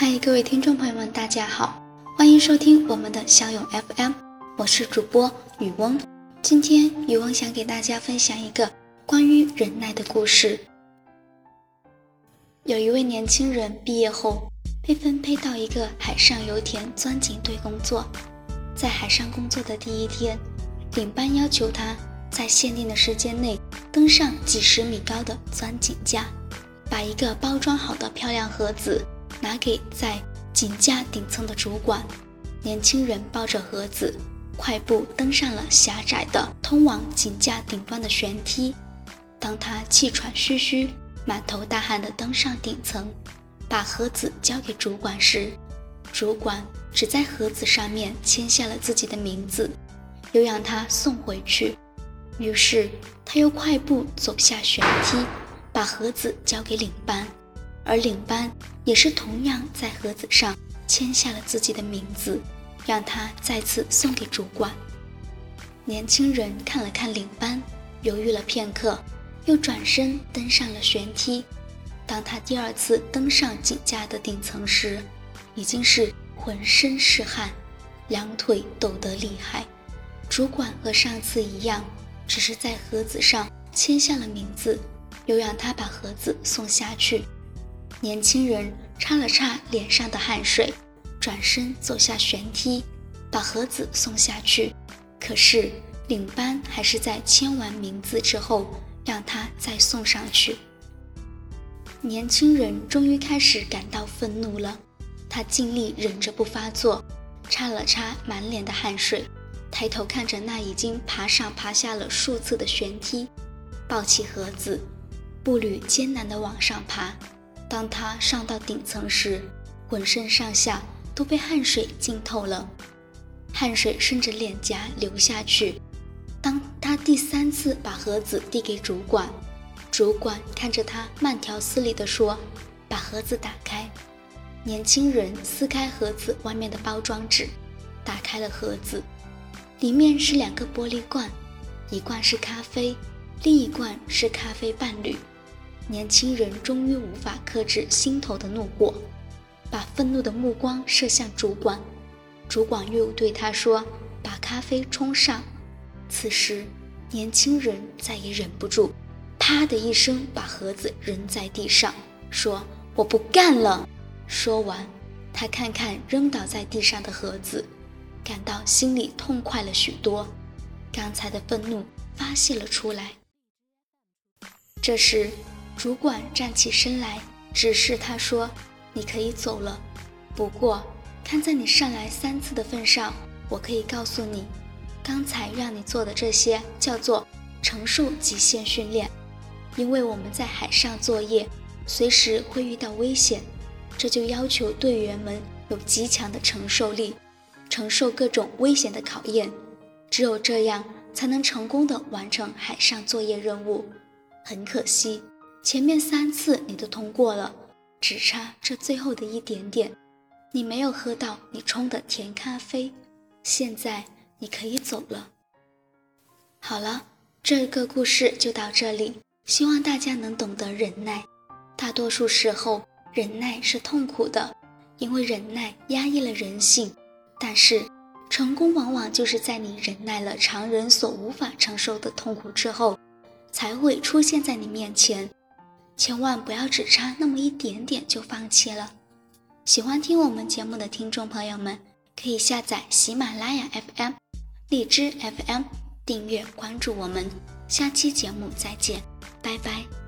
嗨各位听众朋友们，大家好，欢迎收听我们的小勇 FM，我是主播雨翁。今天雨翁想给大家分享一个关于忍耐的故事。有一位年轻人毕业后被分配到一个海上油田钻井队工作，在海上工作的第一天，领班要求他在限定的时间内登上几十米高的钻井架，把一个包装好的漂亮盒子。拿给在井架顶层的主管。年轻人抱着盒子，快步登上了狭窄的通往井架顶端的旋梯。当他气喘吁吁、满头大汗地登上顶层，把盒子交给主管时，主管只在盒子上面签下了自己的名字，又让他送回去。于是他又快步走下旋梯，把盒子交给领班。而领班也是同样在盒子上签下了自己的名字，让他再次送给主管。年轻人看了看领班，犹豫了片刻，又转身登上了旋梯。当他第二次登上井架的顶层时，已经是浑身是汗，两腿抖得厉害。主管和上次一样，只是在盒子上签下了名字，又让他把盒子送下去。年轻人擦了擦脸上的汗水，转身走下旋梯，把盒子送下去。可是领班还是在签完名字之后，让他再送上去。年轻人终于开始感到愤怒了，他尽力忍着不发作，擦了擦满脸的汗水，抬头看着那已经爬上爬下了数次的旋梯，抱起盒子，步履艰难地往上爬。当他上到顶层时，浑身上下都被汗水浸透了，汗水顺着脸颊流下去。当他第三次把盒子递给主管，主管看着他，慢条斯理地说：“把盒子打开。”年轻人撕开盒子外面的包装纸，打开了盒子，里面是两个玻璃罐，一罐是咖啡，另一罐是咖啡伴侣。年轻人终于无法克制心头的怒火，把愤怒的目光射向主管。主管又对他说：“把咖啡冲上。”此时，年轻人再也忍不住，啪的一声把盒子扔在地上，说：“我不干了。”说完，他看看扔倒在地上的盒子，感到心里痛快了许多，刚才的愤怒发泄了出来。这时。主管站起身来，指示他说：“你可以走了。不过，看在你上来三次的份上，我可以告诉你，刚才让你做的这些叫做承受极限训练。因为我们在海上作业，随时会遇到危险，这就要求队员们有极强的承受力，承受各种危险的考验。只有这样，才能成功的完成海上作业任务。很可惜。”前面三次你都通过了，只差这最后的一点点。你没有喝到你冲的甜咖啡，现在你可以走了。好了，这个故事就到这里。希望大家能懂得忍耐。大多数时候，忍耐是痛苦的，因为忍耐压抑了人性。但是，成功往往就是在你忍耐了常人所无法承受的痛苦之后，才会出现在你面前。千万不要只差那么一点点就放弃了。喜欢听我们节目的听众朋友们，可以下载喜马拉雅 FM、荔枝 FM，订阅关注我们。下期节目再见，拜拜。